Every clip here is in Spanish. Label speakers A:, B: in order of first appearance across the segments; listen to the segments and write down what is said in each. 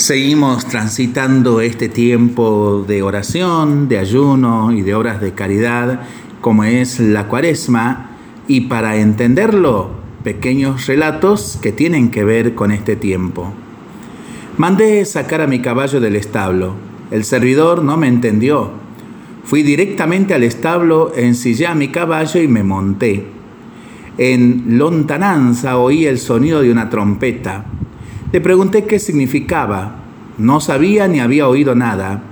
A: Seguimos transitando este tiempo de oración, de ayuno y de obras de caridad, como es la cuaresma, y para entenderlo, pequeños relatos que tienen que ver con este tiempo. Mandé sacar a mi caballo del establo. El servidor no me entendió. Fui directamente al establo, ensillé a mi caballo y me monté. En lontananza oí el sonido de una trompeta. Le pregunté qué significaba. No sabía ni había oído nada.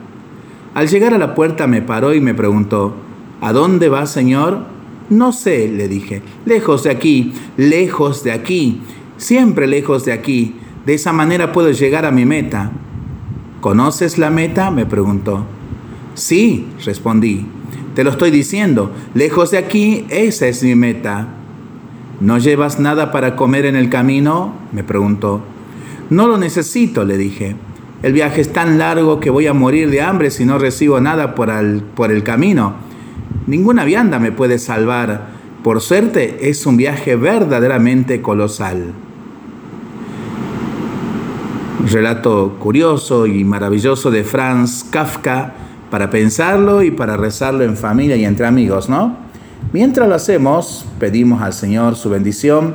A: Al llegar a la puerta me paró y me preguntó, ¿A dónde va, señor? No sé, le dije. Lejos de aquí, lejos de aquí, siempre lejos de aquí. De esa manera puedo llegar a mi meta. ¿Conoces la meta? me preguntó. Sí, respondí. Te lo estoy diciendo. Lejos de aquí, esa es mi meta. ¿No llevas nada para comer en el camino? me preguntó. No lo necesito, le dije. El viaje es tan largo que voy a morir de hambre si no recibo nada por el, camino. Ninguna vianda me puede salvar. Por suerte es un viaje verdaderamente colosal. Relato curioso y maravilloso de Franz Kafka para pensarlo y para rezarlo en familia y entre amigos, ¿no? Mientras lo hacemos, pedimos al Señor su bendición